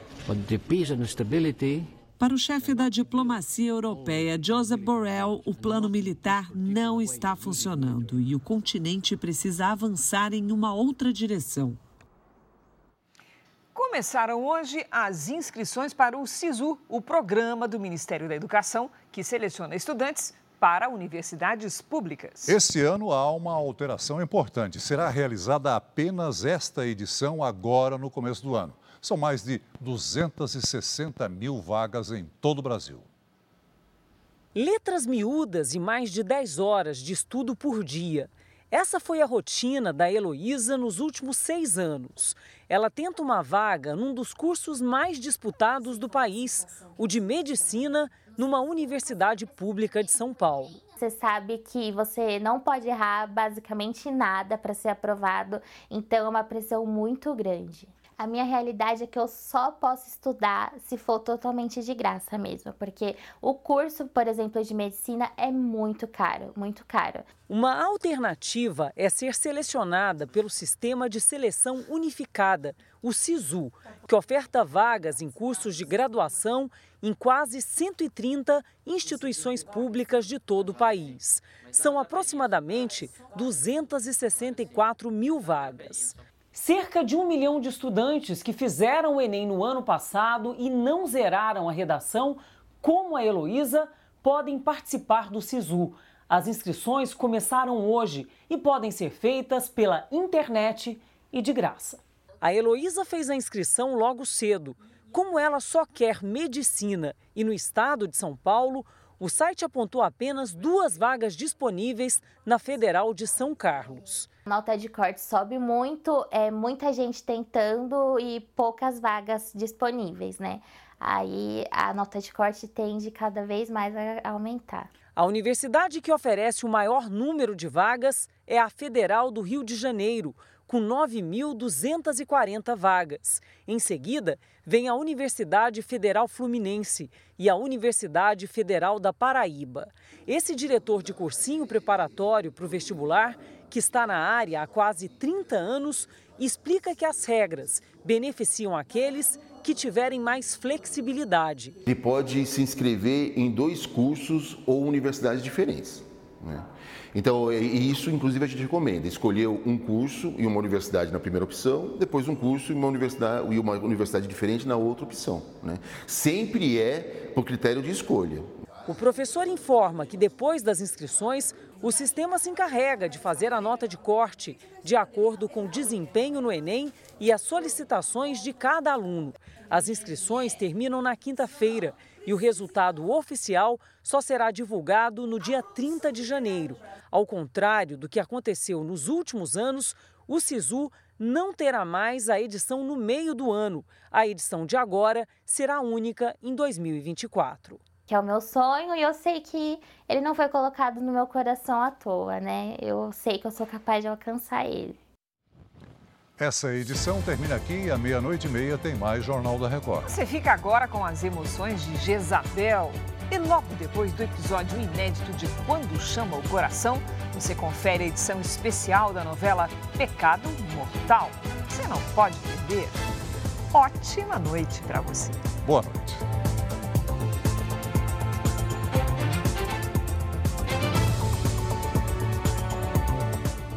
Speaker 33: Para o chefe da diplomacia europeia, Joseph Borrell, o plano militar não está funcionando e o continente precisa avançar em uma outra direção.
Speaker 2: Começaram hoje as inscrições para o SISU, o programa do Ministério da Educação que seleciona estudantes para universidades públicas.
Speaker 3: Este ano há uma alteração importante. Será realizada apenas esta edição agora no começo do ano. São mais de 260 mil vagas em todo o Brasil.
Speaker 55: Letras miúdas e mais de 10 horas de estudo por dia. Essa foi a rotina da Heloísa nos últimos seis anos. Ela tenta uma vaga num dos cursos mais disputados do país, o de medicina, numa universidade pública de São Paulo.
Speaker 62: Você sabe que você não pode errar basicamente nada para ser aprovado, então é uma pressão muito grande. A minha realidade é que eu só posso estudar se for totalmente de graça mesmo, porque o curso, por exemplo, de medicina é muito caro, muito caro.
Speaker 55: Uma alternativa é ser selecionada pelo Sistema de Seleção Unificada, o SISU, que oferta vagas em cursos de graduação em quase 130 instituições públicas de todo o país. São aproximadamente 264 mil vagas. Cerca de um milhão de estudantes que fizeram o Enem no ano passado e não zeraram a redação, como a Heloísa, podem participar do SISU. As inscrições começaram hoje e podem ser feitas pela internet e de graça. A Heloísa fez a inscrição logo cedo. Como ela só quer medicina e no estado de São Paulo, o site apontou apenas duas vagas disponíveis na Federal de São Carlos.
Speaker 62: Nota de corte sobe muito, é muita gente tentando e poucas vagas disponíveis, né? Aí a nota de corte tende cada vez mais a aumentar.
Speaker 55: A universidade que oferece o maior número de vagas é a Federal do Rio de Janeiro, com 9.240 vagas. Em seguida, vem a Universidade Federal Fluminense e a Universidade Federal da Paraíba. Esse diretor de cursinho preparatório para o vestibular, que está na área há quase 30 anos, explica que as regras beneficiam aqueles que tiverem mais flexibilidade.
Speaker 63: Ele pode se inscrever em dois cursos ou universidades diferentes. Né? Então, isso inclusive a gente recomenda, escolher um curso e uma universidade na primeira opção, depois um curso e uma universidade, e uma universidade diferente na outra opção. Né? Sempre é por critério de escolha.
Speaker 55: O professor informa que depois das inscrições, o sistema se encarrega de fazer a nota de corte, de acordo com o desempenho no Enem e as solicitações de cada aluno. As inscrições terminam na quinta-feira e o resultado oficial só será divulgado no dia 30 de janeiro. Ao contrário do que aconteceu nos últimos anos, o SISU não terá mais a edição no meio do ano. A edição de agora será única em 2024.
Speaker 62: Que é o meu sonho e eu sei que ele não foi colocado no meu coração à toa, né? Eu sei que eu sou capaz de alcançar ele.
Speaker 3: Essa edição termina aqui e à meia-noite e meia tem mais Jornal da Record.
Speaker 2: Você fica agora com as emoções de Jezabel. E logo depois do episódio inédito de Quando Chama o Coração, você confere a edição especial da novela Pecado Mortal. Você não pode perder. Ótima noite para você.
Speaker 3: Boa noite.